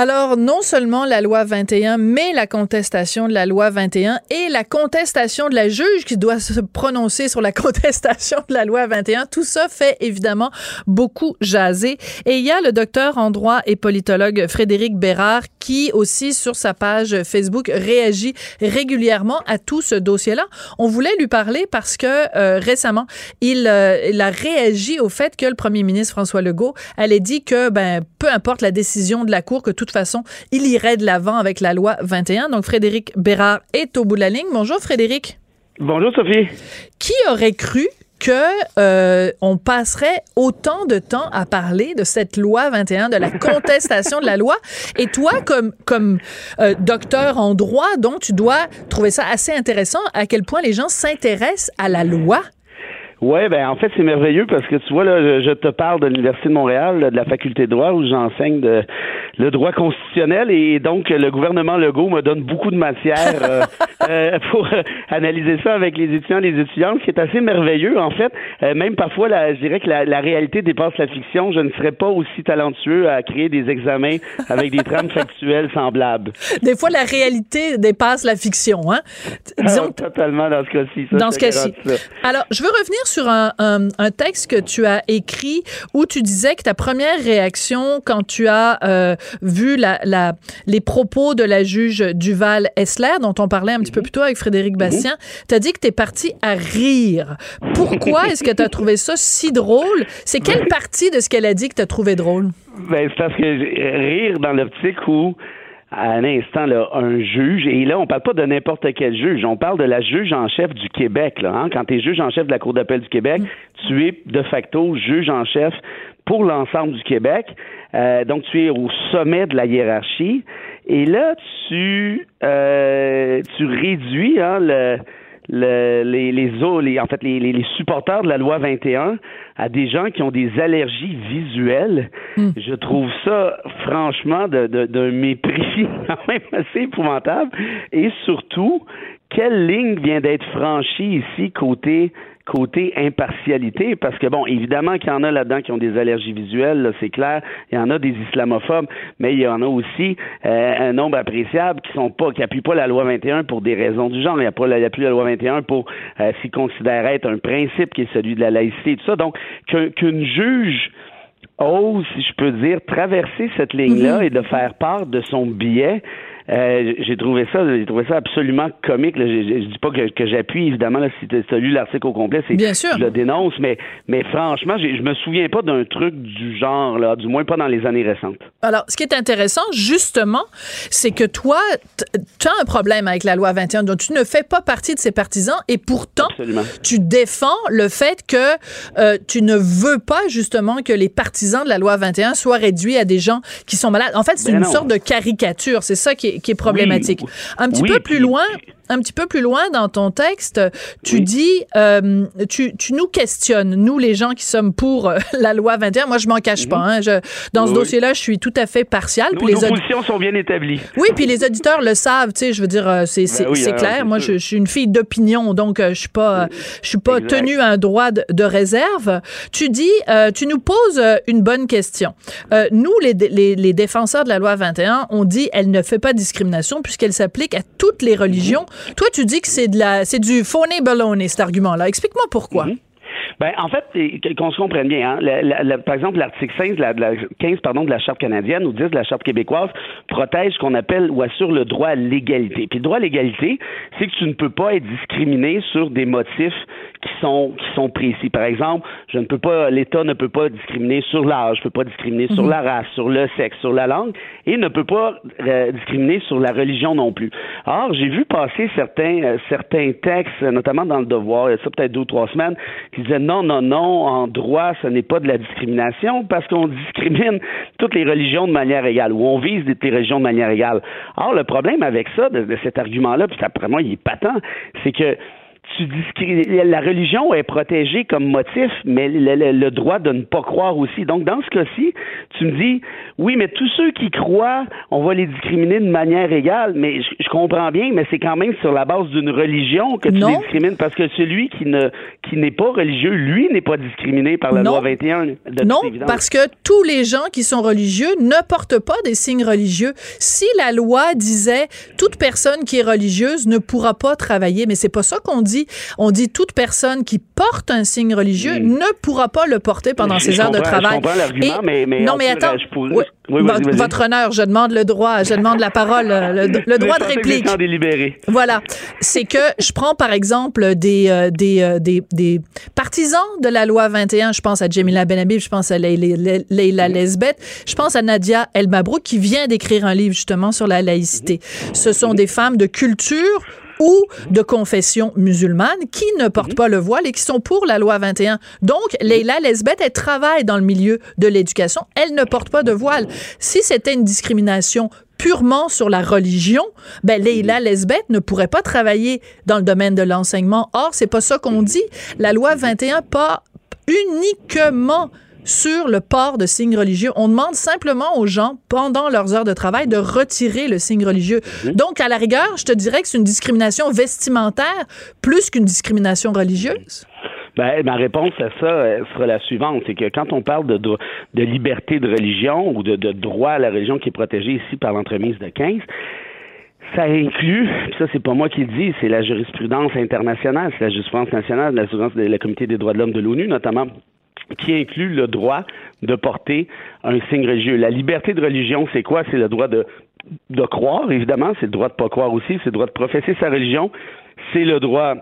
Alors, non seulement la loi 21, mais la contestation de la loi 21 et la contestation de la juge qui doit se prononcer sur la contestation de la loi 21, tout ça fait évidemment beaucoup jaser. Et il y a le docteur en droit et politologue Frédéric Bérard qui aussi sur sa page Facebook réagit régulièrement à tout ce dossier-là. On voulait lui parler parce que euh, récemment, il, euh, il, a réagi au fait que le premier ministre François Legault allait dit que ben peu importe la décision de la Cour, que tout toute façon, il irait de l'avant avec la loi 21. Donc, Frédéric Bérard est au bout de la ligne. Bonjour, Frédéric. Bonjour, Sophie. Qui aurait cru que euh, on passerait autant de temps à parler de cette loi 21, de la contestation de la loi. Et toi, comme comme euh, docteur en droit, donc tu dois trouver ça assez intéressant à quel point les gens s'intéressent à la loi. Ouais, ben en fait c'est merveilleux parce que tu vois là, je te parle de l'université de Montréal, de la faculté de droit où j'enseigne de le droit constitutionnel et donc le gouvernement Legault me donne beaucoup de matière euh, euh, pour euh, analyser ça avec les étudiants et les étudiantes, ce qui est assez merveilleux en fait. même parfois, je dirais que la, réalité dépasse la fiction. Je ne serais pas aussi talentueux à créer des examens avec des trames factuelles semblables. Des fois, la réalité dépasse la fiction, hein. Disons... totalement dans ce cas-ci. Dans ce cas-ci. Alors, je veux revenir sur un, un, un, texte que tu as écrit où tu disais que ta première réaction quand tu as vu la, la, les propos de la juge Duval Essler, dont on parlait un petit peu plus tôt avec Frédéric mhm. Bastien, tu as dit que tu es parti à rire. Pourquoi est-ce que tu as trouvé ça si drôle? C'est quelle partie de ce qu'elle a dit que tu as trouvé drôle? Ben, c'est parce que rire dans l'optique où à un instant là, un juge, et là, on parle pas de n'importe quel juge, on parle de la juge en chef du Québec. Là, hein? Quand tu es juge en chef de la Cour d'appel du Québec, mm. tu es de facto juge en chef pour l'ensemble du Québec. Euh, donc, tu es au sommet de la hiérarchie. Et là, tu, euh, tu réduis hein, le, le, les, les, les, en fait, les, les, supporters de la loi 21 à des gens qui ont des allergies visuelles. Hmm. Je trouve ça, franchement, d'un de, de, mépris quand même assez épouvantable. Et surtout, quelle ligne vient d'être franchie ici côté côté impartialité, parce que bon, évidemment qu'il y en a là-dedans qui ont des allergies visuelles, c'est clair. Il y en a des islamophobes, mais il y en a aussi euh, un nombre appréciable qui sont pas, qui appuient pas la loi 21 pour des raisons du genre. Il n'y a pas, il la loi 21 pour euh, s'y considérer être un principe qui est celui de la laïcité et tout ça. Donc, qu'une juge ose, si je peux dire, traverser cette ligne-là mm-hmm. et de faire part de son biais, euh, j'ai trouvé ça, j'ai trouvé ça absolument comique. Je, je, dis pas que, j'appuie évidemment là, si tu as lu l'article au complet, c'est Bien sûr. je le dénonce, mais mais franchement, je me souviens pas d'un truc du genre là, du moins pas dans les années récentes. Alors, ce qui est intéressant justement, c'est que toi, tu as un problème avec la loi 21, donc tu ne fais pas partie de ses partisans et pourtant tu défends le fait que euh, tu ne veux pas justement que les partisans de la loi 21 soient réduits à des gens qui sont malades. En fait, c'est ben une sorte de caricature. C'est ça qui est, qui est problématique. Un petit peu plus loin, un petit peu plus loin dans ton texte, tu dis, euh, tu, tu, nous questionnes, nous les gens qui sommes pour euh, la loi 21. Moi, je m'en cache pas. Hein, je, dans ce dossier-là, je suis tout à fait partial. Les nos positions sont bien établies. Oui, puis les auditeurs le savent. Tu sais, je veux dire, euh, c'est ben c'est clair. Moi, je, suis une fille d'opinion, donc je suis pas, je suis pas tenue à un droit de, de réserve. Tu dis, tu nous poses une bonne question. nous, les, les, les défenseurs de la loi 21, on dit, elle ne fait pas discrimination puisqu'elle s'applique à toutes les religions. Toi, tu dis que c'est de la, c'est du phony baloney, cet argument-là. Explique-moi pourquoi. Mhm. Ben, en fait, qu'on se comprenne bien, hein, par exemple, l'article 15, de la, 15 pardon, de la Charte canadienne ou 10 de la Charte québécoise protège ce qu'on appelle ou assure le droit à l'égalité. Puis le droit à l'égalité, c'est que tu ne peux pas être discriminé sur des motifs qui sont qui sont précis. Par exemple, je ne peux pas, l'État ne peut pas discriminer sur l'âge, ne peut pas discriminer sur mhm. la race, sur le sexe, sur la langue, et ne peut pas euh, discriminer sur la religion non plus. Or, j'ai vu passer certains euh, certains textes, notamment dans le Devoir, il y a ça peut-être deux ou trois semaines, qui disaient non, non, non, en droit, ce n'est pas de la discrimination parce qu'on discrimine toutes les religions de manière égale ou on vise les religions de manière égale. Or, le problème avec ça, de, de cet argument-là, puis après moi, il est patent, c'est que la religion est protégée comme motif, mais le, droit de ne pas croire aussi. Donc, dans ce cas-ci, tu me dis, oui, mais tous ceux qui croient, on va les discriminer de manière égale, mais je, comprends bien, mais c'est quand même sur la base d'une religion que tu les discrimines, parce que celui qui ne qui n'est pas religieux, lui, n'est pas discriminé par la loi 21. De non, parce que tous les gens qui sont religieux ne portent pas des signes religieux. Si la loi disait toute personne qui est religieuse ne pourra pas travailler, mais c'est pas ça qu'on dit on dit toute personne qui porte un signe religieux hmm. ne pourra pas le porter pendant ses heures de travail. mais, non, mais attends. votre honneur, je demande le droit, je demande la parole, le, droit de réplique. Voilà, c'est que je prends par exemple des, euh, euh, des, des, partisans de la loi 21. Je pense à Jamila Benhabib, je pense à Leila Lesbeth, je pense à Nadia El Mabrouk qui vient d'écrire un livre justement sur la laïcité. Ce sont des femmes de culture ou de confession musulmane qui ne portent pas le voile et qui sont pour la loi 21. Donc, Leila Lesbeth, elle travaille dans le milieu de l'éducation. Elle ne porte pas de voile. Si c'était une discrimination purement sur la religion, ben Leila Lesbeth ne pourrait pas travailler dans le domaine de l'enseignement. Or, c'est pas ça qu'on dit. La loi 21 pas uniquement sur le port de signes religieux. On demande simplement aux gens, pendant leurs heures de travail, de retirer le signe religieux. Donc, à la rigueur, je te dirais que c'est une discrimination vestimentaire plus qu'une discrimination religieuse. Ben, ma réponse à ça sera la suivante, c'est que quand on parle de, de, liberté de religion ou de, de, droit à la religion qui est protégé ici par l'entremise de 15, ça inclut, ça c'est pas moi qui le dis, c'est la jurisprudence internationale, c'est la jurisprudence nationale, l'assurance de la Comité des droits de l'homme de l'ONU notamment, qui inclut le droit de porter un signe religieux. La liberté de religion, c'est quoi? C'est le droit de, de croire, évidemment, c'est le droit de pas croire aussi, c'est le droit de professer sa religion, c'est le droit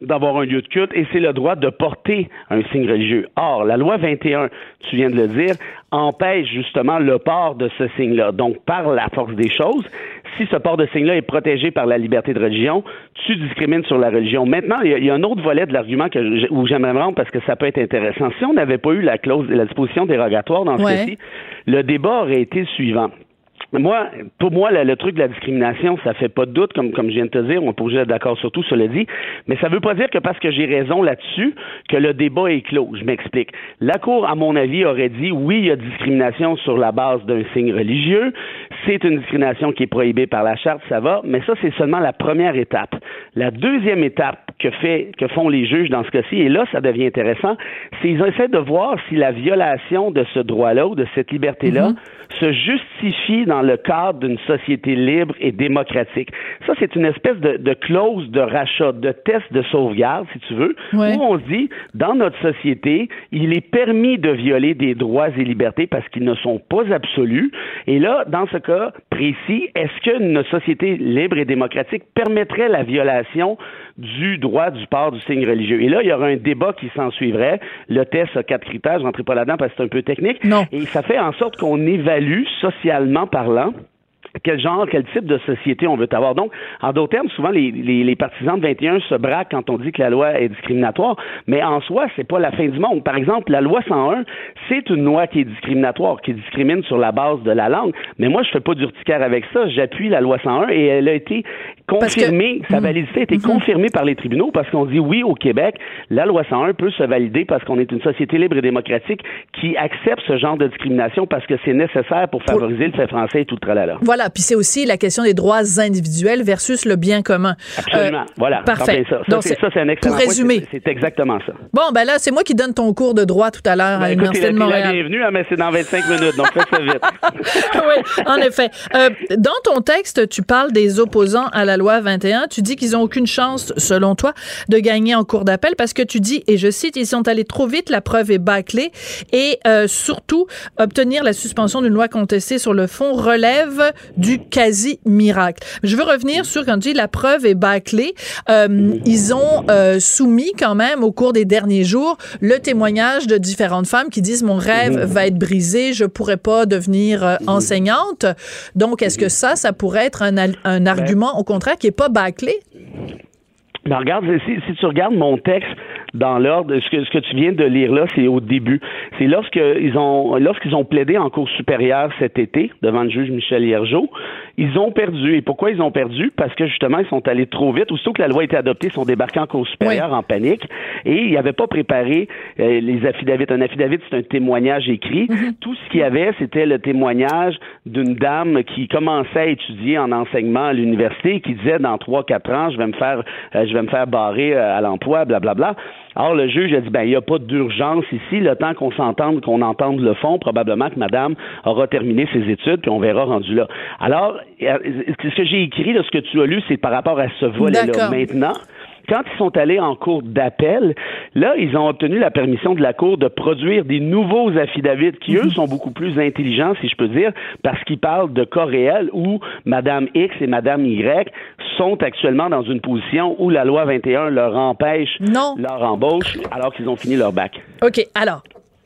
d'avoir un lieu de culte et c'est le droit de porter un signe religieux. Or, la loi 21, tu viens de le dire, empêche justement le port de ce signe-là. Donc, par la force des choses, si ce port de signe-là est protégé par la liberté de religion, tu discrimines sur la religion. Maintenant, il y a, un autre volet de l'argument que où j'aimerais me rendre parce que ça peut être intéressant. Si on n'avait pas eu la clause, la disposition dérogatoire dans ce cas-ci, le débat aurait été le suivant. Moi, pour moi, le, truc de la discrimination, ça fait pas de doute, comme, comme je viens de te dire, on peut être d'accord sur tout, cela dit, mais ça veut pas dire que parce que j'ai raison là-dessus, que le débat est clos. Je m'explique. La Cour, à mon avis, aurait dit, oui, il y a discrimination sur la base d'un signe religieux, c'est une discrimination qui est prohibée par la Charte, ça va, mais ça, c'est seulement la première étape. La deuxième étape que, fait, que font les juges dans ce cas-ci, et là, ça devient intéressant, c'est qu'ils essaient de voir si la violation de ce droit-là ou de cette liberté-là mhm. se justifie dans le cadre d'une société libre et démocratique. Ça, c'est une espèce de, clause de rachat, de test de sauvegarde, si tu veux, où on se dit, dans notre société, il est permis de violer des droits et libertés parce qu'ils ne sont pas absolus. Et là, dans ce cas précis, est-ce qu'une société libre et démocratique permettrait la violation du droit du port du signe religieux. Et là, il y aura un débat qui s'en suivrait. Le test a quatre critères, je n'entrerai pas là-dedans parce que c'est un peu technique. Non. Et ça fait en sorte qu'on évalue, socialement parlant, quel genre, quel type de société on veut avoir. Donc, en d'autres termes, souvent les, les, partisans de 21 se braquent quand on dit que la loi est discriminatoire, mais en soi, c'est pas la fin du monde. Par exemple, la loi 101, c'est une loi qui est discriminatoire, qui discrimine sur la base de la langue. Mais moi, je fais pas d'urticaire avec ça. J'appuie la loi 101 et elle a été confirmée, sa hmm. validité a été hmm. confirmée par les tribunaux parce qu'on dit oui au Québec, la loi 101 peut se valider parce qu'on est une société libre et démocratique qui accepte ce genre de discrimination parce que c'est nécessaire pour favoriser le fait français et tout le tralala. Voilà, puis c'est aussi la question des droits individuels versus le bien commun. Absolument. Euh, voilà. Parfait. Ça, Donc, c'est un excellent Pour résumer. C'est exactement ça. Bon, ben là, c'est moi qui donne ton cours de droit tout à l'heure à ben, l'Université de Montréal. bienvenue, hein, mais c'est dans 25 minutes, donc fais ça vite. oui, en effet. Euh, dans ton texte, tu parles des opposants à la loi 21. Tu dis qu'ils n'ont aucune chance, selon toi, de gagner en cours d'appel parce que tu dis, et je cite, ils sont allés trop vite, la preuve est bâclée, et euh, surtout, obtenir la suspension d'une loi contestée sur le fond relève du quasi-miracle. Je veux revenir sur quand tu dis la preuve est bâclée. Euh, ils ont euh, soumis quand même au cours des derniers jours le témoignage de différentes femmes qui disent mon rêve va être brisé, je pourrais pas devenir euh, enseignante. Donc, est-ce que ça, ça pourrait être un, un argument au contraire qui est pas bâclé? Ben, regarde, si, si tu regardes mon texte dans l'ordre, ce que, ce que tu viens de lire là, c'est au début. C'est lorsqu'ils ont lorsqu'ils ont plaidé en cour supérieure cet été devant le juge Michel Hiergeau, ils ont perdu. Et pourquoi ils ont perdu? Parce que justement, ils sont allés trop vite. Aussitôt que la loi a été adoptée, ils sont débarqués en cour supérieure en panique et ils n'avaient pas préparé euh, les affidavits. Un affidavit, c'est un témoignage écrit. Tout ce qu'il y avait, c'était le témoignage d'une dame qui commençait à étudier en enseignement à l'université et qui disait dans trois, quatre ans, je vais me faire, euh, je vais me faire barrer euh, à l'emploi, blablabla. Alors, le juge a dit, ben, il n'y a pas d'urgence ici. Le temps qu'on s'entende, qu'on entende le fond, probablement que madame aura terminé ses études, puis on verra rendu là. Alors, euh, ce que j'ai écrit, là, ce que tu as lu, c'est par rapport à ce volet-là. Maintenant, quand ils sont allés en cours d'appel, là, ils ont obtenu la permission de la Cour de produire des nouveaux affidavits qui, eux, sont beaucoup plus intelligents, si je peux dire, parce qu'ils parlent de cas réels où Madame X et Madame Y sont actuellement dans une position où la loi 21 leur empêche Non. leur embauche alors qu'ils ont fini leur bac. OK, alors,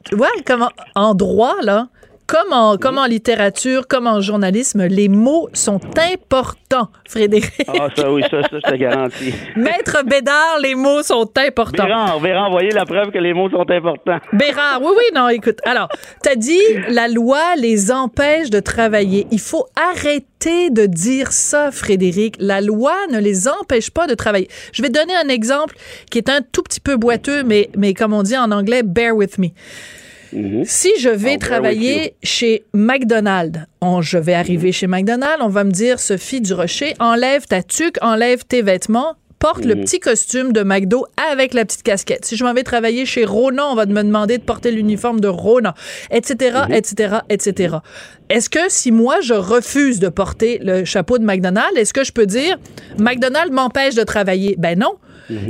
tu vois comment en droit, là, comme en, comme en littérature, comme en journalisme, les mots sont importants, Frédéric. Ah, ça, oui, ça, ça, je te garantis. Maître Bédard, les mots sont importants. Béran, Béran, envoyer la preuve que les mots sont importants. Bérard, oui, oui, non, écoute. Alors, t'as dit, la loi les empêche de travailler. Il faut arrêter de dire ça, Frédéric. La loi ne les empêche pas de travailler. Je vais te donner un exemple qui est un tout petit peu boiteux, mais, mais comme on dit en anglais, bear with me. Si je vais Oh, bear with travailler chez McDonald's, on- je vais arriver chez McDonald's, on va me dire, Sophie Durocher, enlève ta tuque, enlève tes vêtements, porte le petit costume de McDo avec la petite casquette. Si je m'en vais travailler chez Rona, on va me demander de porter l'uniforme de Rona, etc., etc., etc. Est-ce que si moi, je refuse de porter le chapeau de McDonald's, est-ce que je peux dire, McDonald's m'empêche de travailler? Ben non.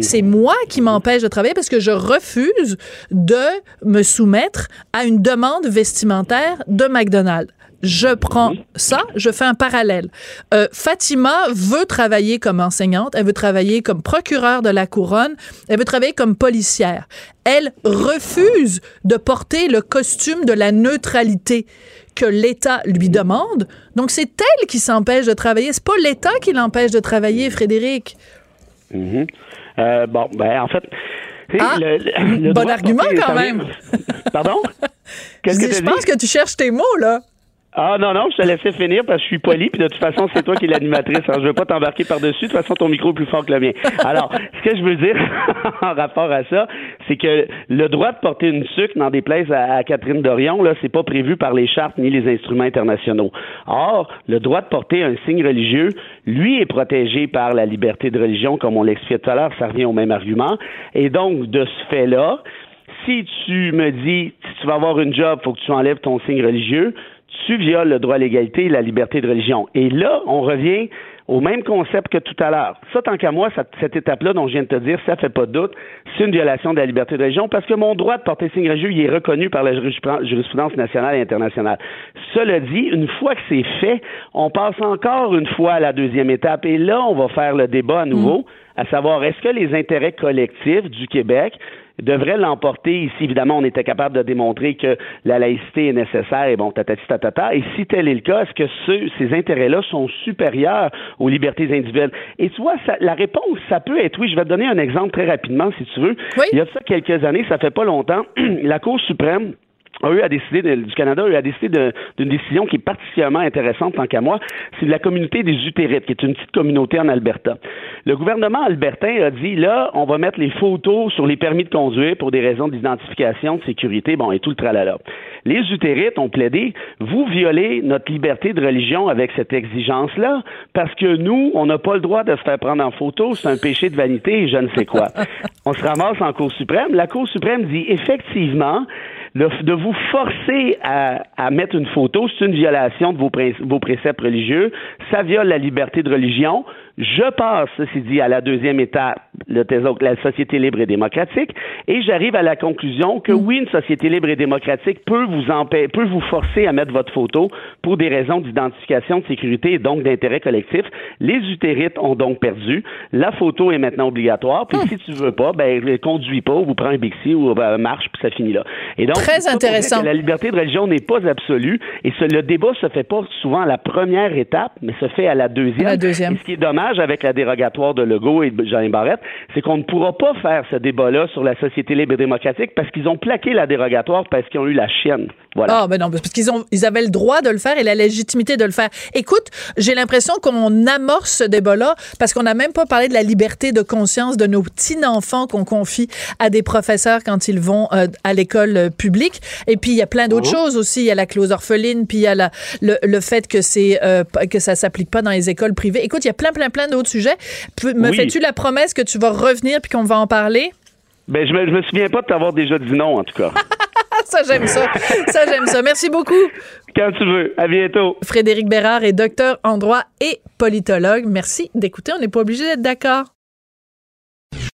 C'est moi qui m'empêche de travailler parce que je refuse de me soumettre à une demande vestimentaire de McDonald's. Je prends ça, je fais un parallèle. Euh, Fatima veut travailler comme enseignante, elle veut travailler comme procureure de la couronne, elle veut travailler comme policière. Elle refuse de porter le costume de la neutralité que l'État lui demande. Donc c'est elle qui s'empêche de travailler, c'est pas l'État qui l'empêche de travailler, Frédéric. Mhm. Euh, bon, ben, en fait. Ah, le- le- le bon argument quand même. Pardon? Je, dis, pense que tu cherches tes mots, là. Ah non, non, je te laissais finir parce que je suis poli, puis de toute façon, c'est toi qui es l'animatrice. Alors, je veux pas t'embarquer par-dessus. De toute façon, ton micro est plus fort que le mien. Alors, ce que je veux dire en rapport à ça, c'est que le droit de porter une sucre des places à, à Catherine Dorion, là, c'est pas prévu par les chartes ni les instruments internationaux. Or, le droit de porter un signe religieux, lui, est protégé par la liberté de religion, comme on l'expliquait tout à l'heure, ça revient au même argument. Et donc, de ce fait-là, si tu me dis, si tu vas avoir une job, faut que tu enlèves ton signe religieux, tu violes le droit à l'égalité et la liberté de religion. Et là, on revient au même concept que tout à l'heure. Ça, tant qu'à moi, cette, cette étape-là dont je viens de te dire, ça fait pas de doute, c'est une violation de la liberté de religion parce que mon droit de porter signe religieux, il est reconnu par la jurisprudence jurisprudence nationale et internationale. Cela dit, une fois que c'est fait, on passe encore une fois à la deuxième étape et là, on va faire le débat à nouveau, à savoir, est-ce que les intérêts collectifs du Québec devrait l'emporter ici. Évidemment, on était capable de démontrer que la laïcité est nécessaire et bon, tatati tatata. Et si tel est le cas, est-ce que ce- ces intérêts-là sont supérieurs aux libertés individuelles? Et tu vois, ça- la réponse, ça peut être oui. Je vais te donner un exemple très rapidement, si tu veux. Oui. Il y a ça quelques années, ça fait pas longtemps, la Cour suprême a eu à décider de- du Canada a eu à décider de- d'une décision qui est particulièrement intéressante tant qu'à moi, c'est de la communauté des Utérites, qui est une petite communauté en Alberta. Le gouvernement albertain a dit là, on va mettre les photos sur les permis de conduire pour des raisons d'identification, de sécurité, bon, et tout le tralala. Les Utérites ont plaidé, vous violez notre liberté de religion avec cette exigence-là, parce que nous, on n'a pas le droit de se faire prendre en photo, c'est un péché de vanité et je ne sais quoi. on se ramasse en Cour suprême. La Cour suprême dit effectivement, de, vous forcer à, mettre une photo, c'est une violation de vos préceptes religieux, ça viole la liberté de religion. Je passe, ceci dit, à la deuxième étape, le la société libre et démocratique, et j'arrive à la conclusion que oui, une société libre et démocratique peut vous peut vous forcer à mettre votre photo pour des raisons d'identification, de sécurité et donc d'intérêt collectif. Les utérites ont donc perdu. La photo est maintenant obligatoire. Puis si tu veux pas, ben conduis pas, ou vous prends un Bixi ou ben, marche, puis ça finit là. Et donc, très intéressant. la liberté de religion n'est pas absolue, et le débat se fait pas souvent à la première étape, mais se fait à la deuxième. La deuxième. Et ce qui est dommage avec la dérogatoire de Legault et de Jean Barrette, c'est qu'on ne pourra pas faire ce débat-là sur la société libre et démocratique parce qu'ils ont plaqué la dérogatoire parce qu'ils ont eu la chienne. Voilà. Ah, ben non, parce qu'ils ont, ils avaient le droit de le faire et la légitimité de le faire. Écoute, j'ai l'impression qu'on amorce ce débat-là parce qu'on n'a même pas parlé de la liberté de conscience de nos petits-enfants qu'on confie à des professeurs quand ils vont euh, à l'école euh, publique. Et puis, il y a plein d'autres oh. choses aussi. Il y a la clause orpheline, puis il y a la, le, le fait que c'est euh, que ça s'applique pas dans les écoles privées. Écoute, il y a plein, plein, plein d'autres sujets. Me fais-tu la promesse que tu vas revenir puis qu'on va en parler? Ben, je me, je me souviens pas de t'avoir déjà dit non, en tout cas. ça, j'aime ça. Ça, j'aime ça. Merci beaucoup. Quand tu veux. À bientôt. Frédéric Bérard est docteur en droit et politologue. Merci d'écouter. On n'est pas obligé d'être d'accord.